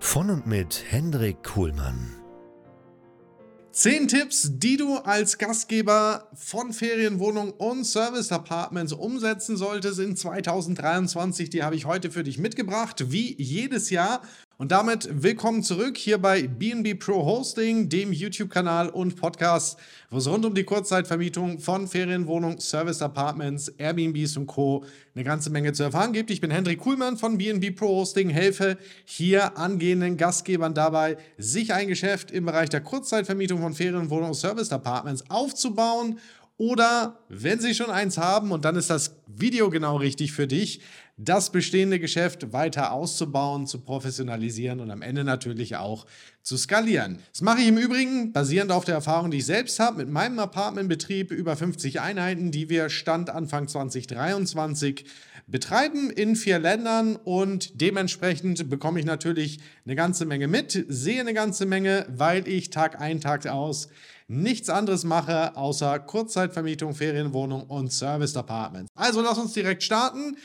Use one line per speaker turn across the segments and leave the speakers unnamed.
Von und mit Hendrik Kuhlmann.
Zehn Tipps, die du als Gastgeber von Ferienwohnungen und Service Apartments umsetzen solltest in 2023. Die habe ich heute für dich mitgebracht, wie jedes Jahr. Und damit willkommen zurück hier bei BNB Pro Hosting, dem YouTube-Kanal und Podcast, wo es rund um die Kurzzeitvermietung von Ferienwohnungen, Service Apartments, Airbnbs und Co. eine ganze Menge zu erfahren gibt. Ich bin Hendrik Kuhlmann von BNB Pro Hosting, helfe hier angehenden Gastgebern dabei, sich ein Geschäft im Bereich der Kurzzeitvermietung von Ferienwohnungen, Service Apartments aufzubauen oder wenn Sie schon eins haben, und dann ist das Video genau richtig für dich, das bestehende Geschäft weiter auszubauen, zu professionalisieren und am Ende natürlich auch zu skalieren. Das mache ich im Übrigen basierend auf der Erfahrung, die ich selbst habe mit meinem Apartmentbetrieb über 50 Einheiten, die wir Stand Anfang 2023 betreiben in vier Ländern und dementsprechend bekomme ich natürlich eine ganze Menge mit, sehe eine ganze Menge, weil ich Tag ein, Tag aus nichts anderes mache, außer Kurzzeitvermietung, Ferienwohnung und Service Apartments. Also lass uns direkt starten.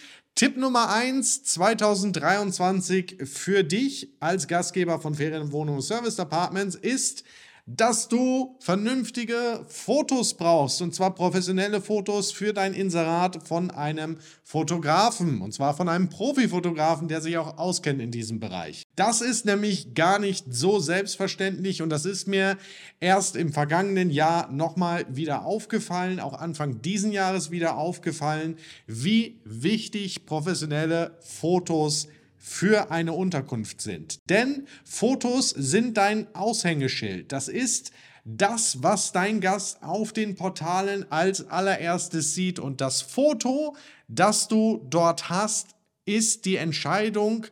Tipp Nummer 1 2023 für dich als Gastgeber von Ferienwohnungen und Service Apartments ist, dass du vernünftige Fotos brauchst, und zwar professionelle Fotos für dein Inserat von einem Fotografen, und zwar von einem Profifotografen, der sich auch auskennt in diesem Bereich. Das ist nämlich gar nicht so selbstverständlich und das ist mir erst im vergangenen Jahr nochmal wieder aufgefallen, auch Anfang diesen Jahres wieder aufgefallen, wie wichtig professionelle Fotos sind für eine Unterkunft sind. Denn Fotos sind dein Aushängeschild. Das ist das, was dein Gast auf den Portalen als allererstes sieht. Und das Foto, das du dort hast, ist die Entscheidung,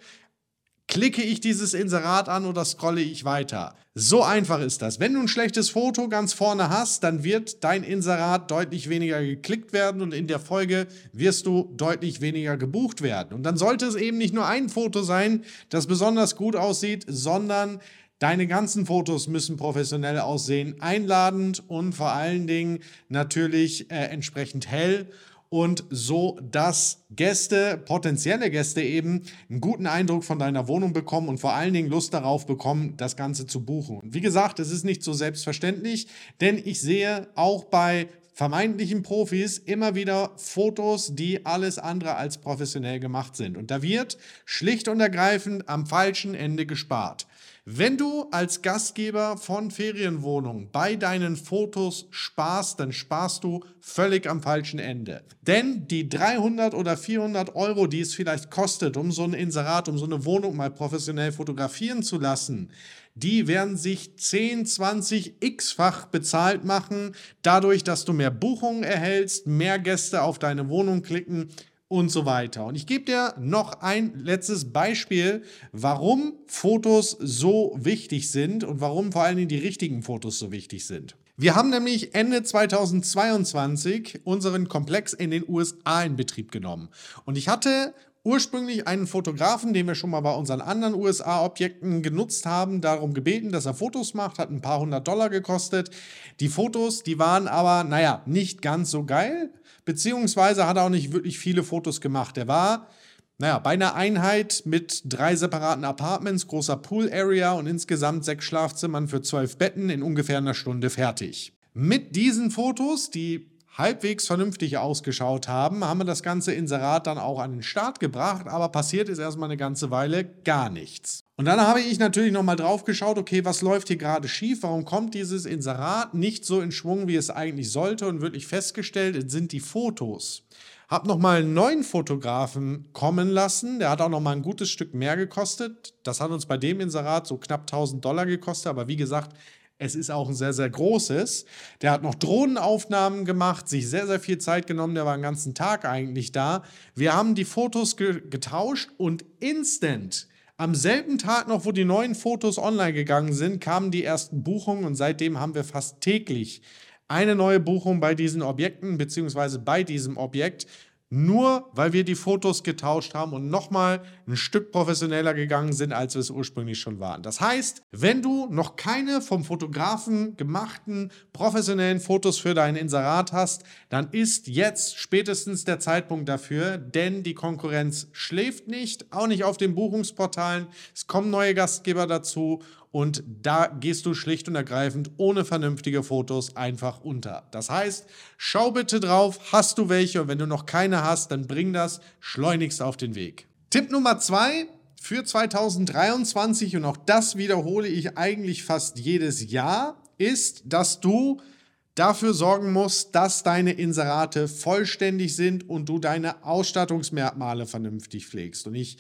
klicke ich dieses Inserat an oder scrolle ich weiter. So einfach ist das. Wenn du ein schlechtes Foto ganz vorne hast, dann wird dein Inserat deutlich weniger geklickt werden und in der Folge wirst du deutlich weniger gebucht werden. Und dann sollte es eben nicht nur ein Foto sein, das besonders gut aussieht, sondern Deine ganzen Fotos müssen professionell aussehen, einladend und vor allen Dingen natürlich äh, entsprechend hell und so, dass Gäste, potenzielle Gäste eben einen guten Eindruck von deiner Wohnung bekommen und vor allen Dingen Lust darauf bekommen, das Ganze zu buchen. Und wie gesagt, es ist nicht so selbstverständlich, denn ich sehe auch bei vermeintlichen Profis immer wieder Fotos, die alles andere als professionell gemacht sind. Und da wird schlicht und ergreifend am falschen Ende gespart. Wenn du als Gastgeber von Ferienwohnungen bei deinen Fotos sparst, dann sparst du völlig am falschen Ende. Denn die 300 oder 400 Euro, die es vielleicht kostet, um so ein Inserat, um so eine Wohnung mal professionell fotografieren zu lassen, die werden sich 10, 20 x-fach bezahlt machen, dadurch, dass du mehr Buchungen erhältst, mehr Gäste auf deine Wohnung klicken und so weiter. Und ich gebe dir noch ein letztes Beispiel, warum Fotos so wichtig sind und warum vor allen Dingen die richtigen Fotos so wichtig sind. Wir haben nämlich Ende 2022 unseren Komplex in den USA in Betrieb genommen. Und ich hatte ursprünglich einen Fotografen, den wir schon mal bei unseren anderen USA-Objekten genutzt haben, darum gebeten, dass er Fotos macht, hat ein paar hundert Dollar gekostet. Die Fotos, die waren aber, naja, nicht ganz so geil beziehungsweise hat er auch nicht wirklich viele Fotos gemacht. Er war, naja, bei einer Einheit mit drei separaten Apartments, großer Pool-Area und insgesamt sechs Schlafzimmern für zwölf Betten in ungefähr einer Stunde fertig. Mit diesen Fotos, die halbwegs vernünftig ausgeschaut haben, haben wir das ganze Inserat dann auch an den Start gebracht, aber passiert ist erstmal eine ganze Weile gar nichts. Und dann habe ich natürlich nochmal drauf geschaut, okay, was läuft hier gerade schief? Warum kommt dieses Inserat nicht so in Schwung, wie es eigentlich sollte? Und wirklich festgestellt, es sind die Fotos. Hab nochmal einen neuen Fotografen kommen lassen. Der hat auch nochmal ein gutes Stück mehr gekostet. Das hat uns bei dem Inserat so knapp 1000 Dollar gekostet. Aber wie gesagt, es ist auch ein sehr, sehr großes. Der hat noch Drohnenaufnahmen gemacht, sich sehr, sehr viel Zeit genommen. Der war den ganzen Tag eigentlich da. Wir haben die Fotos ge getauscht und instant am selben Tag noch, wo die neuen Fotos online gegangen sind, kamen die ersten Buchungen und seitdem haben wir fast täglich eine neue Buchung bei diesen Objekten beziehungsweise bei diesem Objekt nur weil wir die Fotos getauscht haben und nochmal ein Stück professioneller gegangen sind, als wir es ursprünglich schon waren. Das heißt, wenn du noch keine vom Fotografen gemachten professionellen Fotos für dein Inserat hast, dann ist jetzt spätestens der Zeitpunkt dafür, denn die Konkurrenz schläft nicht, auch nicht auf den Buchungsportalen. Es kommen neue Gastgeber dazu und da gehst du schlicht und ergreifend ohne vernünftige Fotos einfach unter. Das heißt, schau bitte drauf, hast du welche und wenn du noch keine hast, dann bring das schleunigst auf den Weg. Tipp Nummer zwei für 2023 und auch das wiederhole ich eigentlich fast jedes Jahr, ist, dass du dafür sorgen musst, dass deine Inserate vollständig sind und du deine Ausstattungsmerkmale vernünftig pflegst. Und ich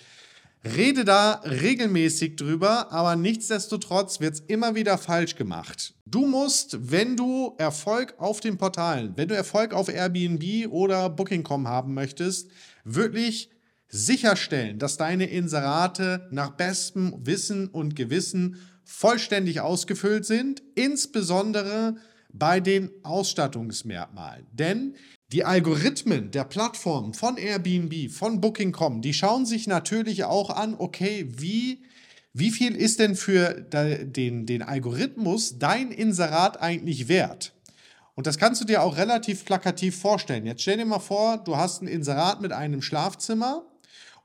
rede da regelmäßig drüber, aber nichtsdestotrotz wird es immer wieder falsch gemacht. Du musst, wenn du Erfolg auf den Portalen, wenn du Erfolg auf Airbnb oder Booking.com haben möchtest, wirklich sicherstellen, dass deine Inserate nach bestem Wissen und Gewissen vollständig ausgefüllt sind, insbesondere bei den Ausstattungsmerkmalen. Denn die Algorithmen der Plattformen von Airbnb, von Booking.com, die schauen sich natürlich auch an, okay, wie, wie viel ist denn für den, den Algorithmus dein Inserat eigentlich wert? Und das kannst du dir auch relativ plakativ vorstellen. Jetzt stell dir mal vor, du hast ein Inserat mit einem Schlafzimmer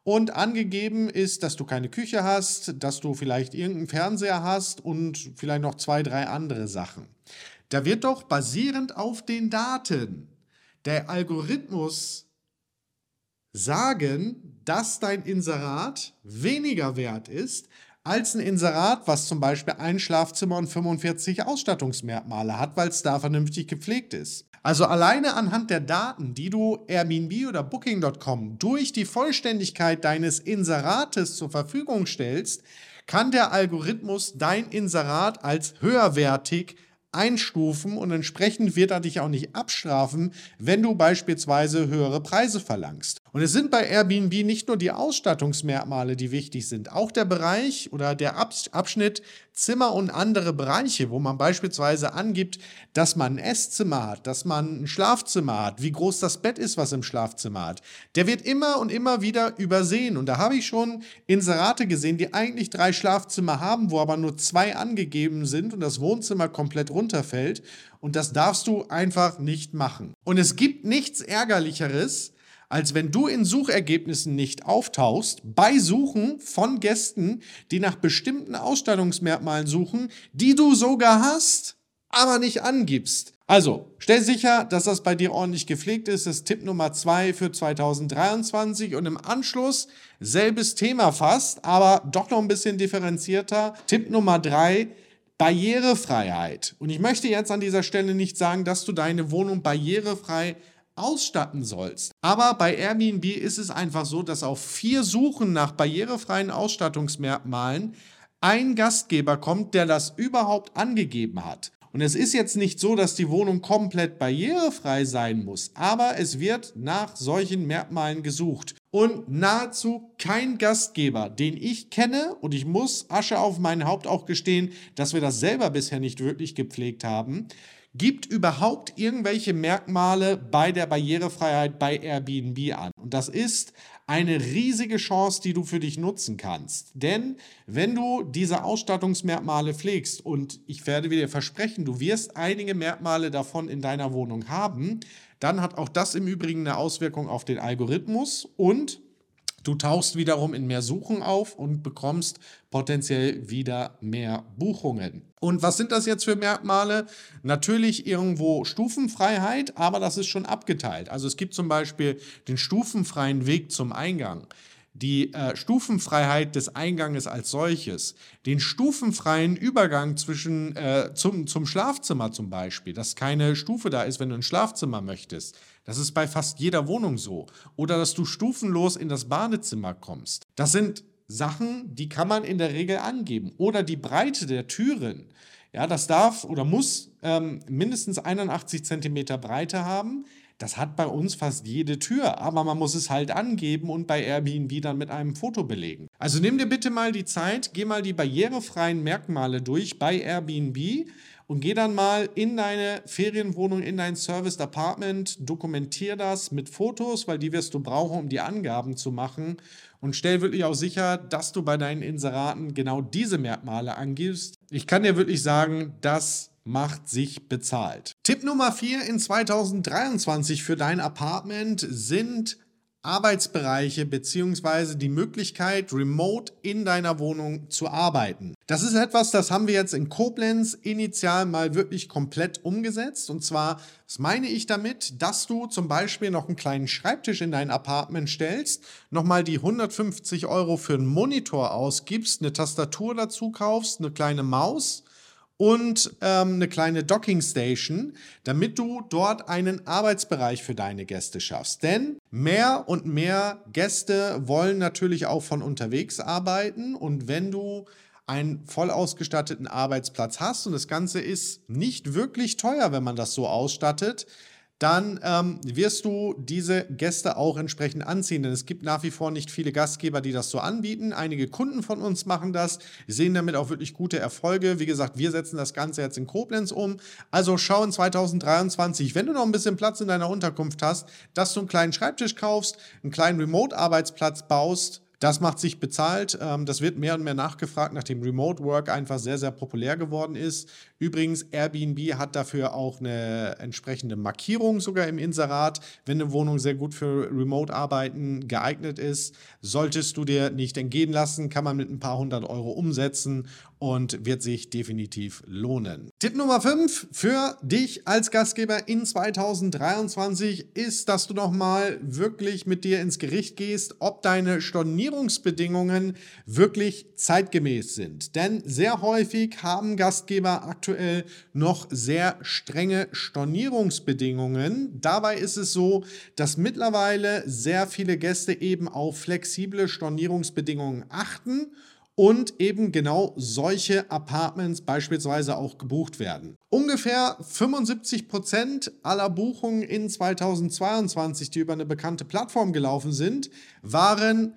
und angegeben ist, dass du keine Küche hast, dass du vielleicht irgendeinen Fernseher hast und vielleicht noch zwei, drei andere Sachen. Da wird doch basierend auf den Daten der Algorithmus sagen, dass dein Inserat weniger wert ist als ein Inserat, was zum Beispiel ein Schlafzimmer und 45 Ausstattungsmerkmale hat, weil es da vernünftig gepflegt ist. Also alleine anhand der Daten, die du Airbnb oder Booking.com durch die Vollständigkeit deines Inserates zur Verfügung stellst, kann der Algorithmus dein Inserat als höherwertig einstufen und entsprechend wird er dich auch nicht abstrafen, wenn du beispielsweise höhere Preise verlangst. Und es sind bei Airbnb nicht nur die Ausstattungsmerkmale, die wichtig sind, auch der Bereich oder der Abschnitt Zimmer und andere Bereiche, wo man beispielsweise angibt, dass man ein Esszimmer hat, dass man ein Schlafzimmer hat, wie groß das Bett ist, was im Schlafzimmer hat. Der wird immer und immer wieder übersehen. Und da habe ich schon Inserate gesehen, die eigentlich drei Schlafzimmer haben, wo aber nur zwei angegeben sind und das Wohnzimmer komplett runterfällt. Und das darfst du einfach nicht machen. Und es gibt nichts Ärgerlicheres, als wenn du in Suchergebnissen nicht auftauchst, bei Suchen von Gästen, die nach bestimmten Ausstattungsmerkmalen suchen, die du sogar hast, aber nicht angibst. Also, stell sicher, dass das bei dir ordentlich gepflegt ist. Das ist Tipp Nummer zwei für 2023. Und im Anschluss selbes Thema fast, aber doch noch ein bisschen differenzierter. Tipp Nummer drei, Barrierefreiheit. Und ich möchte jetzt an dieser Stelle nicht sagen, dass du deine Wohnung barrierefrei ausstatten sollst. Aber bei Airbnb ist es einfach so, dass auf vier Suchen nach barrierefreien Ausstattungsmerkmalen ein Gastgeber kommt, der das überhaupt angegeben hat. Und es ist jetzt nicht so, dass die Wohnung komplett barrierefrei sein muss, aber es wird nach solchen Merkmalen gesucht. Und nahezu kein Gastgeber, den ich kenne, und ich muss Asche auf mein Haupt auch gestehen, dass wir das selber bisher nicht wirklich gepflegt haben, gibt überhaupt irgendwelche Merkmale bei der Barrierefreiheit bei Airbnb an. Und das ist eine riesige Chance, die du für dich nutzen kannst. Denn wenn du diese Ausstattungsmerkmale pflegst, und ich werde dir versprechen, du wirst einige Merkmale davon in deiner Wohnung haben, dann hat auch das im Übrigen eine Auswirkung auf den Algorithmus und Du tauchst wiederum in mehr Suchen auf und bekommst potenziell wieder mehr Buchungen. Und was sind das jetzt für Merkmale? Natürlich irgendwo Stufenfreiheit, aber das ist schon abgeteilt. Also es gibt zum Beispiel den stufenfreien Weg zum Eingang die äh, Stufenfreiheit des Einganges als solches, den stufenfreien Übergang zwischen äh, zum, zum Schlafzimmer zum Beispiel, dass keine Stufe da ist, wenn du ein Schlafzimmer möchtest. Das ist bei fast jeder Wohnung so. Oder dass du stufenlos in das Badezimmer kommst. Das sind Sachen, die kann man in der Regel angeben. Oder die Breite der Türen. Ja, das darf oder muss ähm, mindestens 81 cm Breite haben. Das hat bei uns fast jede Tür, aber man muss es halt angeben und bei Airbnb dann mit einem Foto belegen. Also nimm dir bitte mal die Zeit, geh mal die barrierefreien Merkmale durch bei Airbnb und geh dann mal in deine Ferienwohnung, in dein Serviced Apartment, dokumentier das mit Fotos, weil die wirst du brauchen, um die Angaben zu machen und stell wirklich auch sicher, dass du bei deinen Inseraten genau diese Merkmale angibst. Ich kann dir wirklich sagen, das macht sich bezahlt. Tipp Nummer 4 in 2023 für dein Apartment sind Arbeitsbereiche bzw. die Möglichkeit, remote in deiner Wohnung zu arbeiten. Das ist etwas, das haben wir jetzt in Koblenz initial mal wirklich komplett umgesetzt. Und zwar, was meine ich damit, dass du zum Beispiel noch einen kleinen Schreibtisch in dein Apartment stellst, nochmal die 150 Euro für einen Monitor ausgibst, eine Tastatur dazu kaufst, eine kleine Maus und ähm, eine kleine Docking Station, damit du dort einen Arbeitsbereich für deine Gäste schaffst. Denn mehr und mehr Gäste wollen natürlich auch von unterwegs arbeiten und wenn du einen voll ausgestatteten Arbeitsplatz hast und das Ganze ist nicht wirklich teuer, wenn man das so ausstattet, dann ähm, wirst du diese Gäste auch entsprechend anziehen. Denn es gibt nach wie vor nicht viele Gastgeber, die das so anbieten. Einige Kunden von uns machen das, sehen damit auch wirklich gute Erfolge. Wie gesagt, wir setzen das Ganze jetzt in Koblenz um. Also schau in 2023, wenn du noch ein bisschen Platz in deiner Unterkunft hast, dass du einen kleinen Schreibtisch kaufst, einen kleinen Remote-Arbeitsplatz baust, das macht sich bezahlt. Ähm, das wird mehr und mehr nachgefragt, nachdem Remote Work einfach sehr, sehr populär geworden ist. Übrigens, Airbnb hat dafür auch eine entsprechende Markierung sogar im Inserat. Wenn eine Wohnung sehr gut für Remote-Arbeiten geeignet ist, solltest du dir nicht entgehen lassen, kann man mit ein paar hundert Euro umsetzen und wird sich definitiv lohnen. Tipp Nummer 5 für dich als Gastgeber in 2023 ist, dass du nochmal wirklich mit dir ins Gericht gehst, ob deine Stornierungsbedingungen wirklich zeitgemäß sind. Denn sehr häufig haben Gastgeber aktuell noch sehr strenge Stornierungsbedingungen. Dabei ist es so, dass mittlerweile sehr viele Gäste eben auf flexible Stornierungsbedingungen achten und eben genau solche Apartments beispielsweise auch gebucht werden. Ungefähr 75 Prozent aller Buchungen in 2022, die über eine bekannte Plattform gelaufen sind, waren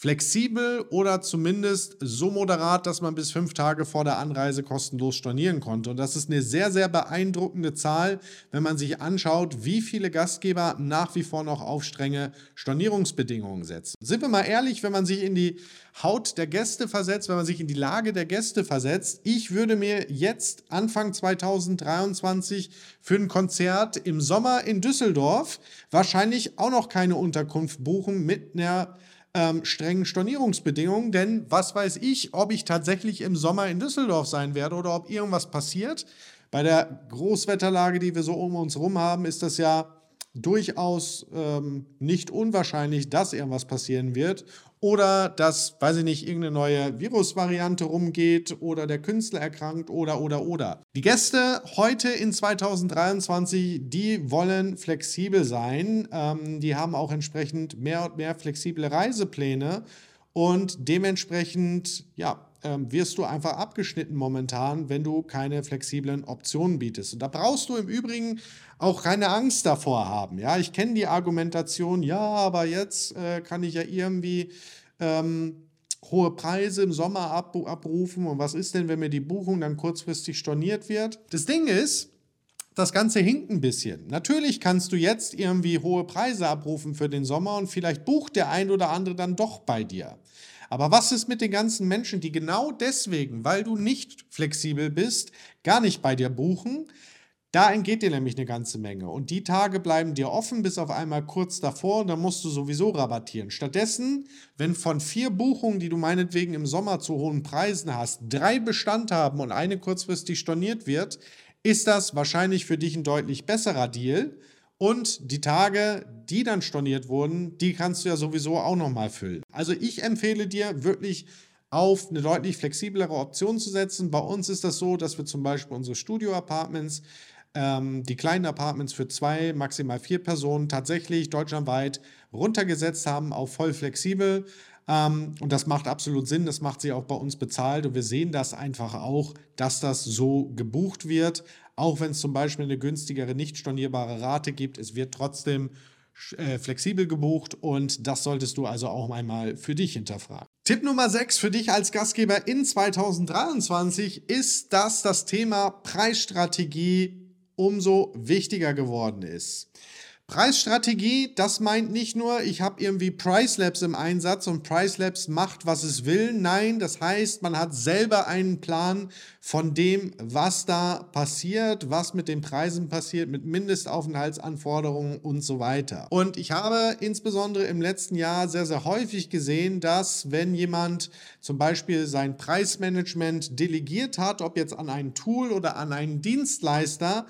flexibel oder zumindest so moderat, dass man bis fünf Tage vor der Anreise kostenlos stornieren konnte. Und das ist eine sehr, sehr beeindruckende Zahl, wenn man sich anschaut, wie viele Gastgeber nach wie vor noch auf strenge Stornierungsbedingungen setzen. Sind wir mal ehrlich, wenn man sich in die Haut der Gäste versetzt, wenn man sich in die Lage der Gäste versetzt, ich würde mir jetzt Anfang 2023 für ein Konzert im Sommer in Düsseldorf wahrscheinlich auch noch keine Unterkunft buchen mit einer ähm, strengen Stornierungsbedingungen, denn was weiß ich, ob ich tatsächlich im Sommer in Düsseldorf sein werde oder ob irgendwas passiert. Bei der Großwetterlage, die wir so um uns herum haben, ist das ja durchaus ähm, nicht unwahrscheinlich, dass irgendwas passieren wird oder dass, weiß ich nicht, irgendeine neue Virusvariante rumgeht oder der Künstler erkrankt oder, oder, oder. Die Gäste heute in 2023, die wollen flexibel sein. Ähm, die haben auch entsprechend mehr und mehr flexible Reisepläne und dementsprechend, ja, ähm, wirst du einfach abgeschnitten momentan, wenn du keine flexiblen Optionen bietest. Und da brauchst du im Übrigen auch keine Angst davor haben. Ja, ich kenne die Argumentation, ja, aber jetzt äh, kann ich ja irgendwie ähm, hohe Preise im Sommer ab, abrufen. Und was ist denn, wenn mir die Buchung dann kurzfristig storniert wird? Das Ding ist, das Ganze hinkt ein bisschen. Natürlich kannst du jetzt irgendwie hohe Preise abrufen für den Sommer und vielleicht bucht der ein oder andere dann doch bei dir. Aber was ist mit den ganzen Menschen, die genau deswegen, weil du nicht flexibel bist, gar nicht bei dir buchen? Da entgeht dir nämlich eine ganze Menge. Und die Tage bleiben dir offen bis auf einmal kurz davor und dann musst du sowieso rabattieren. Stattdessen, wenn von vier Buchungen, die du meinetwegen im Sommer zu hohen Preisen hast, drei Bestand haben und eine kurzfristig storniert wird, ist das wahrscheinlich für dich ein deutlich besserer Deal Und die Tage, die dann storniert wurden, die kannst du ja sowieso auch nochmal füllen. Also ich empfehle dir wirklich auf eine deutlich flexiblere Option zu setzen. Bei uns ist das so, dass wir zum Beispiel unsere Studio-Apartments, ähm, die kleinen Apartments für zwei, maximal vier Personen tatsächlich deutschlandweit runtergesetzt haben auf voll flexibel. Ähm, und das macht absolut Sinn, das macht sie auch bei uns bezahlt und wir sehen das einfach auch, dass das so gebucht wird. Auch wenn es zum Beispiel eine günstigere, nicht stornierbare Rate gibt, es wird trotzdem äh, flexibel gebucht und das solltest du also auch einmal für dich hinterfragen. Tipp Nummer 6 für dich als Gastgeber in 2023 ist, dass das Thema Preisstrategie umso wichtiger geworden ist. Preisstrategie, das meint nicht nur, ich habe irgendwie Price Labs im Einsatz und Price Labs macht, was es will. Nein, das heißt, man hat selber einen Plan von dem, was da passiert, was mit den Preisen passiert, mit Mindestaufenthaltsanforderungen und so weiter. Und ich habe insbesondere im letzten Jahr sehr, sehr häufig gesehen, dass wenn jemand zum Beispiel sein Preismanagement delegiert hat, ob jetzt an ein Tool oder an einen Dienstleister,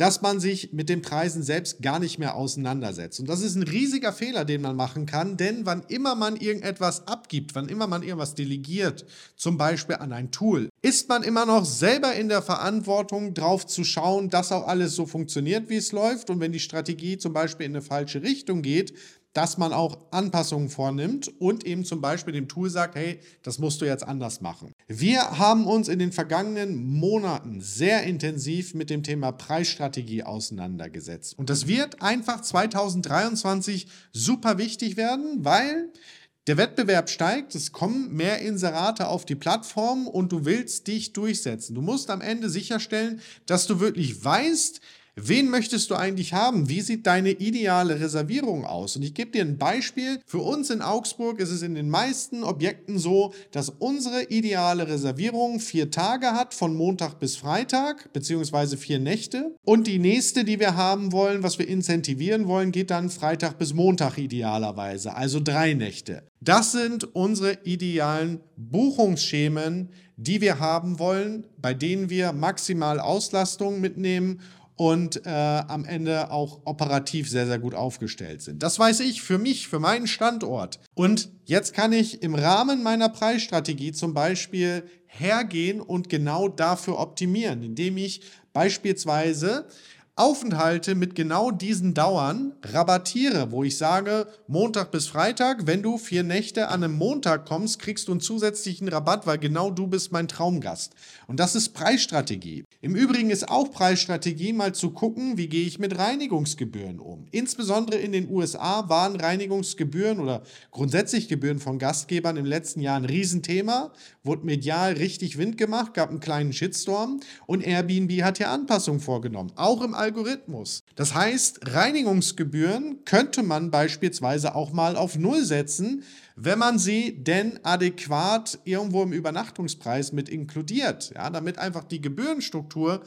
dass man sich mit den Preisen selbst gar nicht mehr auseinandersetzt. Und das ist ein riesiger Fehler, den man machen kann, denn wann immer man irgendetwas abgibt, wann immer man irgendwas delegiert, zum Beispiel an ein Tool, ist man immer noch selber in der Verantwortung, drauf zu schauen, dass auch alles so funktioniert, wie es läuft. Und wenn die Strategie zum Beispiel in eine falsche Richtung geht, dass man auch Anpassungen vornimmt und eben zum Beispiel dem Tool sagt, hey, das musst du jetzt anders machen. Wir haben uns in den vergangenen Monaten sehr intensiv mit dem Thema Preisstrategie auseinandergesetzt. Und das wird einfach 2023 super wichtig werden, weil der Wettbewerb steigt, es kommen mehr Inserate auf die Plattform und du willst dich durchsetzen. Du musst am Ende sicherstellen, dass du wirklich weißt, Wen möchtest du eigentlich haben? Wie sieht deine ideale Reservierung aus? Und ich gebe dir ein Beispiel. Für uns in Augsburg ist es in den meisten Objekten so, dass unsere ideale Reservierung vier Tage hat, von Montag bis Freitag, beziehungsweise vier Nächte. Und die nächste, die wir haben wollen, was wir incentivieren wollen, geht dann Freitag bis Montag idealerweise, also drei Nächte. Das sind unsere idealen Buchungsschemen, die wir haben wollen, bei denen wir maximal Auslastung mitnehmen und äh, am Ende auch operativ sehr, sehr gut aufgestellt sind. Das weiß ich für mich, für meinen Standort. Und jetzt kann ich im Rahmen meiner Preisstrategie zum Beispiel hergehen und genau dafür optimieren, indem ich beispielsweise Aufenthalte mit genau diesen Dauern rabattiere, wo ich sage, Montag bis Freitag, wenn du vier Nächte an einem Montag kommst, kriegst du einen zusätzlichen Rabatt, weil genau du bist mein Traumgast. Und das ist Preisstrategie. Im Übrigen ist auch Preisstrategie mal zu gucken, wie gehe ich mit Reinigungsgebühren um. Insbesondere in den USA waren Reinigungsgebühren oder grundsätzlich Gebühren von Gastgebern im letzten Jahr ein Riesenthema, wurde medial richtig Wind gemacht, gab einen kleinen Shitstorm und Airbnb hat hier Anpassungen vorgenommen, auch im Algorithmus. Das heißt, Reinigungsgebühren könnte man beispielsweise auch mal auf Null setzen, wenn man sie denn adäquat irgendwo im Übernachtungspreis mit inkludiert, ja, damit einfach die Gebührenstruktur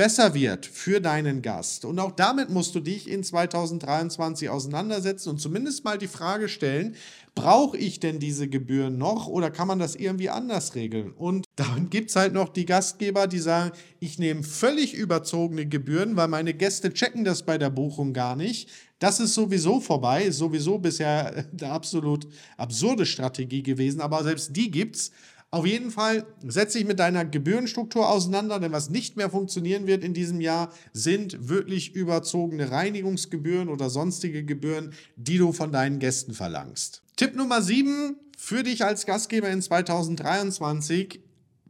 besser wird für deinen Gast. Und auch damit musst du dich in 2023 auseinandersetzen und zumindest mal die Frage stellen, brauche ich denn diese Gebühren noch oder kann man das irgendwie anders regeln? Und dann gibt es halt noch die Gastgeber, die sagen, ich nehme völlig überzogene Gebühren, weil meine Gäste checken das bei der Buchung gar nicht. Das ist sowieso vorbei, ist sowieso bisher eine absolut absurde Strategie gewesen, aber selbst die gibt es. Auf jeden Fall setze dich mit deiner Gebührenstruktur auseinander, denn was nicht mehr funktionieren wird in diesem Jahr, sind wirklich überzogene Reinigungsgebühren oder sonstige Gebühren, die du von deinen Gästen verlangst. Tipp Nummer 7 für dich als Gastgeber in 2023,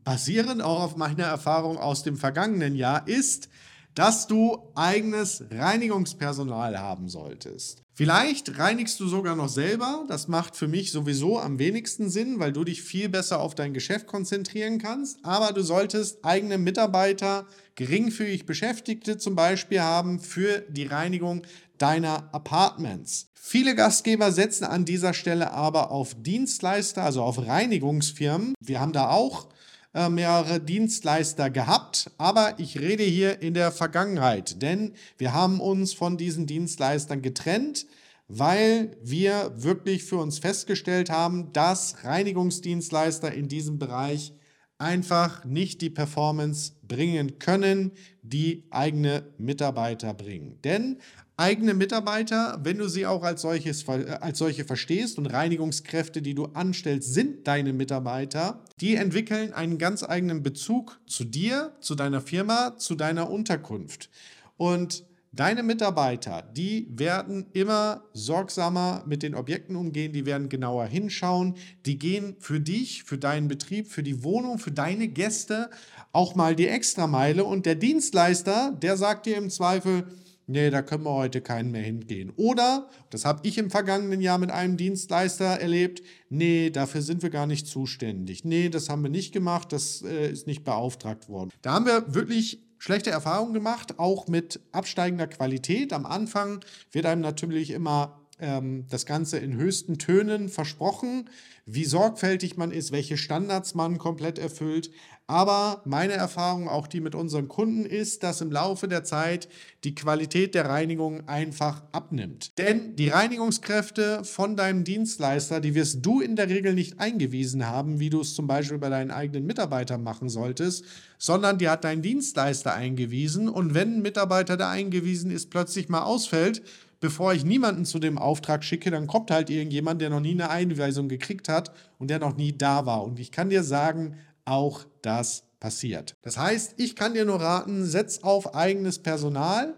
basierend auch auf meiner Erfahrung aus dem vergangenen Jahr, ist, dass du eigenes Reinigungspersonal haben solltest. Vielleicht reinigst du sogar noch selber. Das macht für mich sowieso am wenigsten Sinn, weil du dich viel besser auf dein Geschäft konzentrieren kannst. Aber du solltest eigene Mitarbeiter, geringfügig Beschäftigte zum Beispiel haben für die Reinigung deiner Apartments. Viele Gastgeber setzen an dieser Stelle aber auf Dienstleister, also auf Reinigungsfirmen. Wir haben da auch äh, mehrere Dienstleister gehabt, aber ich rede hier in der Vergangenheit, denn wir haben uns von diesen Dienstleistern getrennt, weil wir wirklich für uns festgestellt haben, dass Reinigungsdienstleister in diesem Bereich einfach nicht die Performance bringen können, die eigene Mitarbeiter bringen. Denn eigene Mitarbeiter, wenn du sie auch als, solches, als solche verstehst und Reinigungskräfte, die du anstellst, sind deine Mitarbeiter, die entwickeln einen ganz eigenen Bezug zu dir, zu deiner Firma, zu deiner Unterkunft. Und Deine Mitarbeiter, die werden immer sorgsamer mit den Objekten umgehen, die werden genauer hinschauen, die gehen für dich, für deinen Betrieb, für die Wohnung, für deine Gäste auch mal die Extrameile und der Dienstleister, der sagt dir im Zweifel, nee, da können wir heute keinen mehr hingehen. Oder, das habe ich im vergangenen Jahr mit einem Dienstleister erlebt, nee, dafür sind wir gar nicht zuständig. Nee, das haben wir nicht gemacht, das äh, ist nicht beauftragt worden. Da haben wir wirklich schlechte Erfahrungen gemacht, auch mit absteigender Qualität. Am Anfang wird einem natürlich immer ähm, das Ganze in höchsten Tönen versprochen, wie sorgfältig man ist, welche Standards man komplett erfüllt. Aber meine Erfahrung, auch die mit unseren Kunden, ist, dass im Laufe der Zeit die Qualität der Reinigung einfach abnimmt. Denn die Reinigungskräfte von deinem Dienstleister, die wirst du in der Regel nicht eingewiesen haben, wie du es zum Beispiel bei deinen eigenen Mitarbeitern machen solltest, sondern die hat dein Dienstleister eingewiesen. Und wenn ein Mitarbeiter, der eingewiesen ist, plötzlich mal ausfällt, bevor ich niemanden zu dem Auftrag schicke, dann kommt halt irgendjemand, der noch nie eine Einweisung gekriegt hat und der noch nie da war. Und ich kann dir sagen, auch das passiert. Das heißt, ich kann dir nur raten, setz auf eigenes Personal,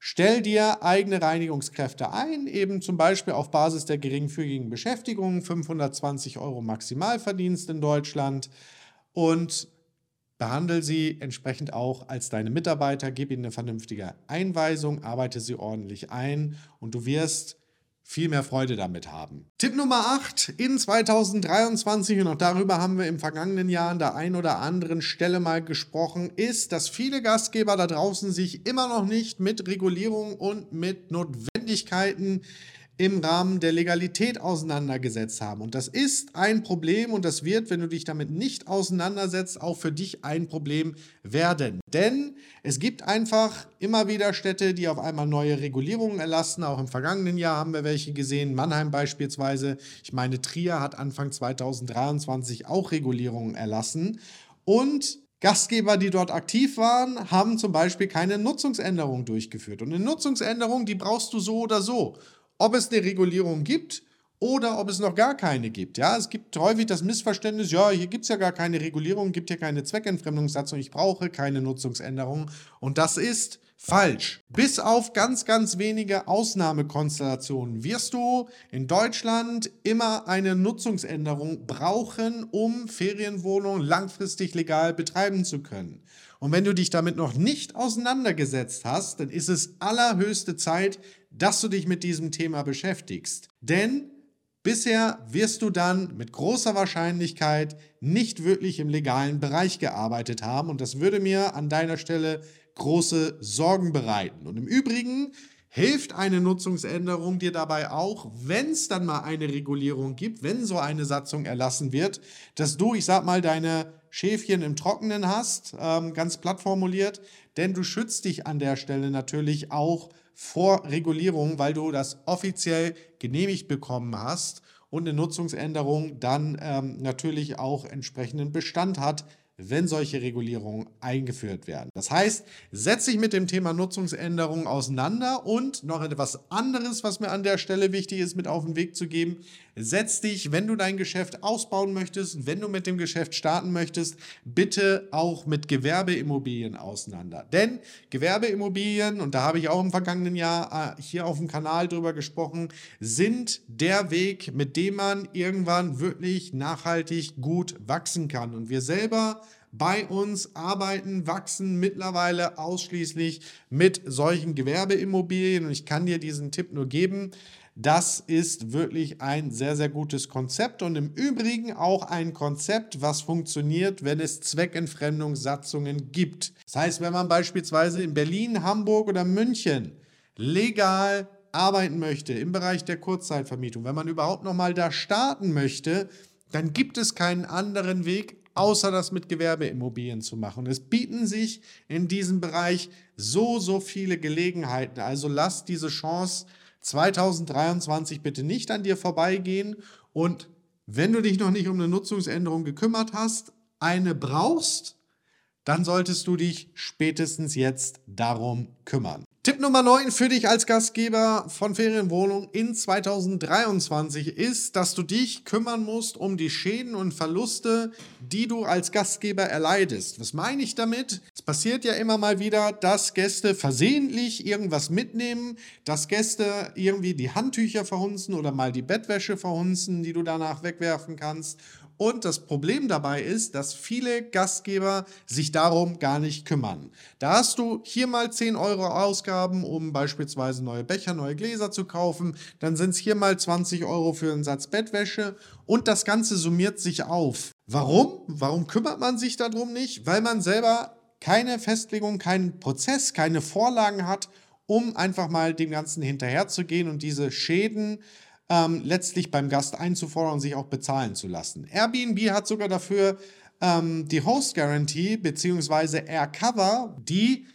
Stell dir eigene Reinigungskräfte ein, eben zum Beispiel auf Basis der geringfügigen Beschäftigung, 520 Euro Maximalverdienst in Deutschland und behandle sie entsprechend auch als deine Mitarbeiter, gib ihnen eine vernünftige Einweisung, arbeite sie ordentlich ein und du wirst viel mehr Freude damit haben. Tipp Nummer 8 in 2023, und auch darüber haben wir im vergangenen Jahr an der einen oder anderen Stelle mal gesprochen, ist, dass viele Gastgeber da draußen sich immer noch nicht mit Regulierung und mit Notwendigkeiten im Rahmen der Legalität auseinandergesetzt haben. Und das ist ein Problem und das wird, wenn du dich damit nicht auseinandersetzt, auch für dich ein Problem werden. Denn es gibt einfach immer wieder Städte, die auf einmal neue Regulierungen erlassen. Auch im vergangenen Jahr haben wir welche gesehen. Mannheim beispielsweise. Ich meine, Trier hat Anfang 2023 auch Regulierungen erlassen. Und Gastgeber, die dort aktiv waren, haben zum Beispiel keine Nutzungsänderung durchgeführt. Und eine Nutzungsänderung, die brauchst du so oder so ob es eine Regulierung gibt oder ob es noch gar keine gibt. Ja, es gibt häufig das Missverständnis, ja, hier gibt es ja gar keine Regulierung, gibt hier keine Zweckentfremdungssatzung, ich brauche keine Nutzungsänderung. Und das ist falsch. Bis auf ganz, ganz wenige Ausnahmekonstellationen wirst du in Deutschland immer eine Nutzungsänderung brauchen, um Ferienwohnungen langfristig legal betreiben zu können. Und wenn du dich damit noch nicht auseinandergesetzt hast, dann ist es allerhöchste Zeit, dass du dich mit diesem Thema beschäftigst. Denn bisher wirst du dann mit großer Wahrscheinlichkeit nicht wirklich im legalen Bereich gearbeitet haben und das würde mir an deiner Stelle große Sorgen bereiten. Und im Übrigen hilft eine Nutzungsänderung dir dabei auch, wenn es dann mal eine Regulierung gibt, wenn so eine Satzung erlassen wird, dass du, ich sag mal, deine Schäfchen im Trockenen hast, ähm, ganz platt formuliert, denn du schützt dich an der Stelle natürlich auch vor Regulierung, weil du das offiziell genehmigt bekommen hast und eine Nutzungsänderung dann ähm, natürlich auch entsprechenden Bestand hat, wenn solche Regulierungen eingeführt werden. Das heißt, setz dich mit dem Thema Nutzungsänderungen auseinander und noch etwas anderes, was mir an der Stelle wichtig ist, mit auf den Weg zu geben. Setz dich, wenn du dein Geschäft ausbauen möchtest, wenn du mit dem Geschäft starten möchtest, bitte auch mit Gewerbeimmobilien auseinander. Denn Gewerbeimmobilien, und da habe ich auch im vergangenen Jahr äh, hier auf dem Kanal drüber gesprochen, sind der Weg, mit dem man irgendwann wirklich nachhaltig gut wachsen kann. Und wir selber bei uns arbeiten, wachsen mittlerweile ausschließlich mit solchen Gewerbeimmobilien. Und ich kann dir diesen Tipp nur geben. Das ist wirklich ein sehr, sehr gutes Konzept und im Übrigen auch ein Konzept, was funktioniert, wenn es Zweckentfremdungssatzungen gibt. Das heißt, wenn man beispielsweise in Berlin, Hamburg oder München legal arbeiten möchte im Bereich der Kurzzeitvermietung, wenn man überhaupt noch mal da starten möchte, dann gibt es keinen anderen Weg, außer das mit Gewerbeimmobilien zu machen. Es bieten sich in diesem Bereich so, so viele Gelegenheiten. Also lass diese Chance 2023 bitte nicht an dir vorbeigehen und wenn du dich noch nicht um eine Nutzungsänderung gekümmert hast, eine brauchst, dann solltest du dich spätestens jetzt darum kümmern. Tipp Nummer 9 für dich als Gastgeber von Ferienwohnung in 2023 ist, dass du dich kümmern musst um die Schäden und Verluste, die du als Gastgeber erleidest. Was meine ich damit? Es passiert ja immer mal wieder, dass Gäste versehentlich irgendwas mitnehmen, dass Gäste irgendwie die Handtücher verhunzen oder mal die Bettwäsche verhunzen, die du danach wegwerfen kannst. Und das Problem dabei ist, dass viele Gastgeber sich darum gar nicht kümmern. Da hast du hier mal 10 Euro Ausgaben, um beispielsweise neue Becher, neue Gläser zu kaufen. Dann sind es hier mal 20 Euro für einen Satz Bettwäsche. Und das Ganze summiert sich auf. Warum? Warum kümmert man sich darum nicht? Weil man selber keine Festlegung, keinen Prozess, keine Vorlagen hat, um einfach mal dem Ganzen hinterherzugehen und diese Schäden ähm, letztlich beim Gast einzufordern und sich auch bezahlen zu lassen. Airbnb hat sogar dafür ähm, die Host Guarantee bzw. AirCover, die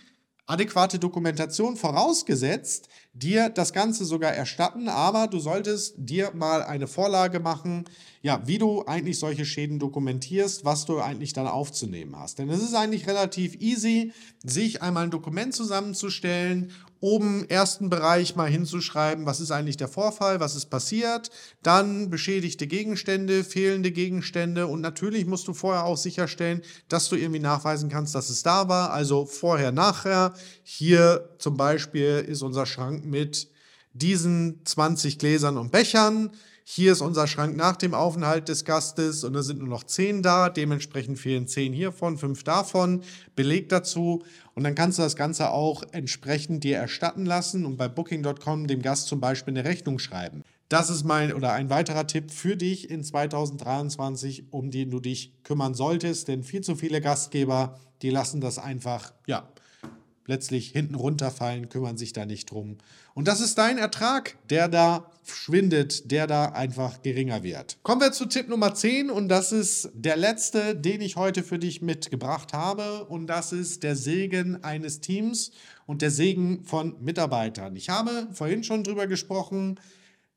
adäquate Dokumentation vorausgesetzt, dir das Ganze sogar erstatten, aber du solltest dir mal eine Vorlage machen, ja, wie du eigentlich solche Schäden dokumentierst, was du eigentlich dann aufzunehmen hast. Denn es ist eigentlich relativ easy, sich einmal ein Dokument zusammenzustellen, oben ersten Bereich mal hinzuschreiben, was ist eigentlich der Vorfall, was ist passiert, dann beschädigte Gegenstände, fehlende Gegenstände und natürlich musst du vorher auch sicherstellen, dass du irgendwie nachweisen kannst, dass es da war, also vorher, nachher. Hier zum Beispiel ist unser Schrank mit diesen 20 Gläsern und Bechern. Hier ist unser Schrank nach dem Aufenthalt des Gastes und da sind nur noch 10 da. Dementsprechend fehlen 10 hiervon, 5 davon. Beleg dazu. Und dann kannst du das Ganze auch entsprechend dir erstatten lassen und bei Booking.com dem Gast zum Beispiel eine Rechnung schreiben. Das ist mein oder ein weiterer Tipp für dich in 2023, um den du dich kümmern solltest. Denn viel zu viele Gastgeber, die lassen das einfach, ja, letztlich hinten runterfallen, kümmern sich da nicht drum. Und das ist dein Ertrag, der da schwindet, der da einfach geringer wird. Kommen wir zu Tipp Nummer 10 und das ist der letzte, den ich heute für dich mitgebracht habe und das ist der Segen eines Teams und der Segen von Mitarbeitern. Ich habe vorhin schon drüber gesprochen,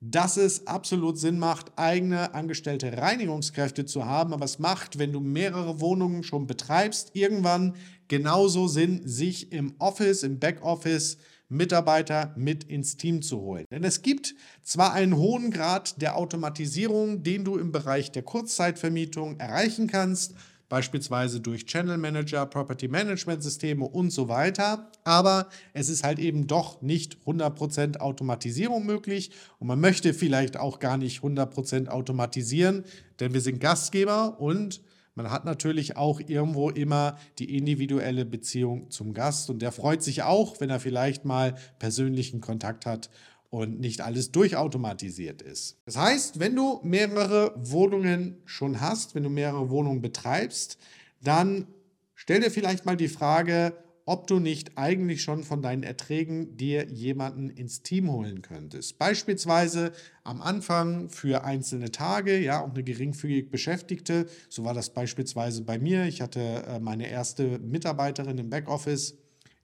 dass es absolut Sinn macht, eigene angestellte Reinigungskräfte zu haben. Aber es macht, wenn du mehrere Wohnungen schon betreibst, irgendwann genauso Sinn, sich im Office, im Backoffice Mitarbeiter mit ins Team zu holen. Denn es gibt zwar einen hohen Grad der Automatisierung, den du im Bereich der Kurzzeitvermietung erreichen kannst, beispielsweise durch Channel Manager, Property Management Systeme und so weiter. Aber es ist halt eben doch nicht 100% Automatisierung möglich und man möchte vielleicht auch gar nicht 100% automatisieren, denn wir sind Gastgeber und man hat natürlich auch irgendwo immer die individuelle Beziehung zum Gast und der freut sich auch, wenn er vielleicht mal persönlichen Kontakt hat und nicht alles durchautomatisiert ist. Das heißt, wenn du mehrere Wohnungen schon hast, wenn du mehrere Wohnungen betreibst, dann stell dir vielleicht mal die Frage, ob du nicht eigentlich schon von deinen Erträgen dir jemanden ins Team holen könntest. Beispielsweise am Anfang für einzelne Tage, ja, auch eine geringfügig Beschäftigte. So war das beispielsweise bei mir. Ich hatte äh, meine erste Mitarbeiterin im Backoffice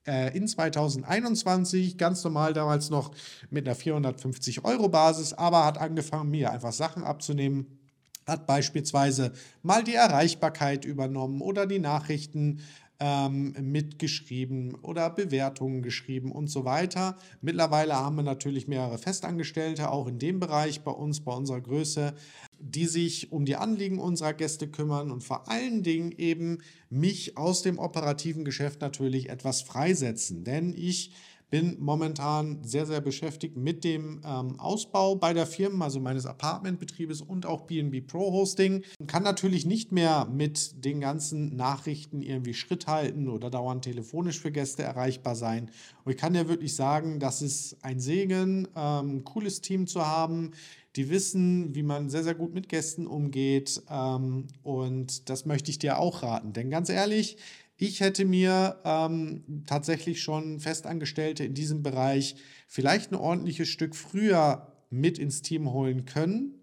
äh, in 2021, ganz normal damals noch mit einer 450 Euro Basis, aber hat angefangen, mir einfach Sachen abzunehmen hat beispielsweise mal die Erreichbarkeit übernommen oder die Nachrichten ähm, mitgeschrieben oder Bewertungen geschrieben und so weiter. Mittlerweile haben wir natürlich mehrere Festangestellte, auch in dem Bereich bei uns, bei unserer Größe, die sich um die Anliegen unserer Gäste kümmern und vor allen Dingen eben mich aus dem operativen Geschäft natürlich etwas freisetzen. Denn ich bin momentan sehr, sehr beschäftigt mit dem ähm, Ausbau bei der Firma, also meines Apartmentbetriebes und auch BNB Pro Hosting. Kann natürlich nicht mehr mit den ganzen Nachrichten irgendwie Schritt halten oder dauernd telefonisch für Gäste erreichbar sein. Und ich kann ja wirklich sagen, das ist ein Segen, ähm, cooles Team zu haben die wissen, wie man sehr, sehr gut mit Gästen umgeht. Ähm, und das möchte ich dir auch raten. Denn ganz ehrlich, ich hätte mir ähm, tatsächlich schon Festangestellte in diesem Bereich vielleicht ein ordentliches Stück früher mit ins Team holen können.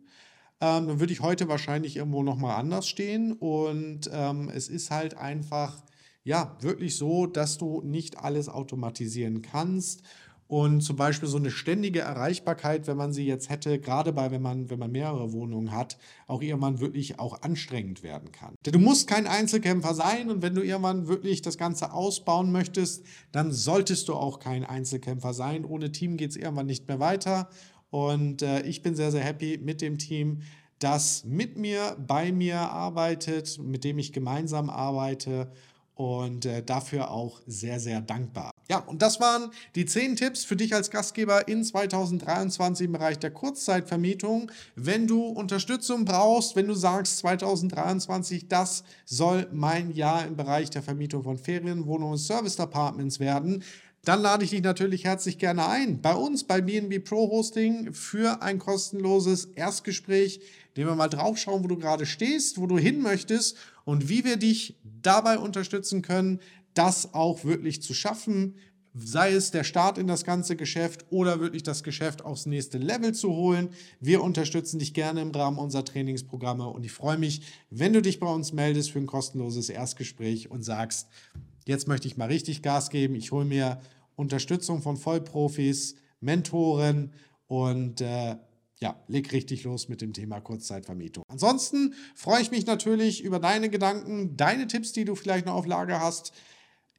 Ähm, dann würde ich heute wahrscheinlich irgendwo nochmal anders stehen. Und ähm, es ist halt einfach, ja, wirklich so, dass du nicht alles automatisieren kannst. Und zum Beispiel so eine ständige Erreichbarkeit, wenn man sie jetzt hätte, gerade bei, wenn man, wenn man mehrere Wohnungen hat, auch irgendwann wirklich auch anstrengend werden kann. Denn du musst kein Einzelkämpfer sein und wenn du irgendwann wirklich das Ganze ausbauen möchtest, dann solltest du auch kein Einzelkämpfer sein. Ohne Team geht es irgendwann nicht mehr weiter. Und äh, ich bin sehr, sehr happy mit dem Team, das mit mir, bei mir arbeitet, mit dem ich gemeinsam arbeite und äh, dafür auch sehr, sehr dankbar. Ja, und das waren die zehn Tipps für dich als Gastgeber in 2023 im Bereich der Kurzzeitvermietung. Wenn du Unterstützung brauchst, wenn du sagst, 2023, das soll mein Jahr im Bereich der Vermietung von Ferienwohnungen und Service Apartments werden, dann lade ich dich natürlich herzlich gerne ein bei uns bei BNB Pro Hosting für ein kostenloses Erstgespräch, indem wir mal drauf schauen, wo du gerade stehst, wo du hin möchtest und wie wir dich dabei unterstützen können, das auch wirklich zu schaffen, sei es der Start in das ganze Geschäft oder wirklich das Geschäft aufs nächste Level zu holen. Wir unterstützen dich gerne im Rahmen unserer Trainingsprogramme und ich freue mich, wenn du dich bei uns meldest für ein kostenloses Erstgespräch und sagst, jetzt möchte ich mal richtig Gas geben, ich hole mir Unterstützung von Vollprofis, Mentoren und äh, ja, leg richtig los mit dem Thema Kurzzeitvermietung. Ansonsten freue ich mich natürlich über deine Gedanken, deine Tipps, die du vielleicht noch auf Lager hast,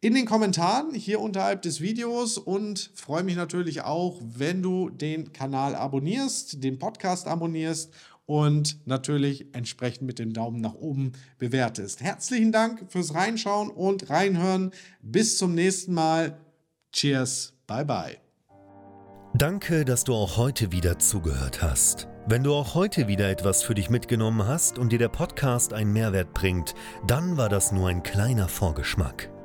in den Kommentaren hier unterhalb des Videos und freue mich natürlich auch, wenn du den Kanal abonnierst, den Podcast abonnierst und natürlich entsprechend mit dem Daumen nach oben bewertest. Herzlichen Dank fürs Reinschauen und Reinhören. Bis zum nächsten Mal. Cheers. Bye bye.
Danke, dass du auch heute wieder zugehört hast. Wenn du auch heute wieder etwas für dich mitgenommen hast und dir der Podcast einen Mehrwert bringt, dann war das nur ein kleiner Vorgeschmack.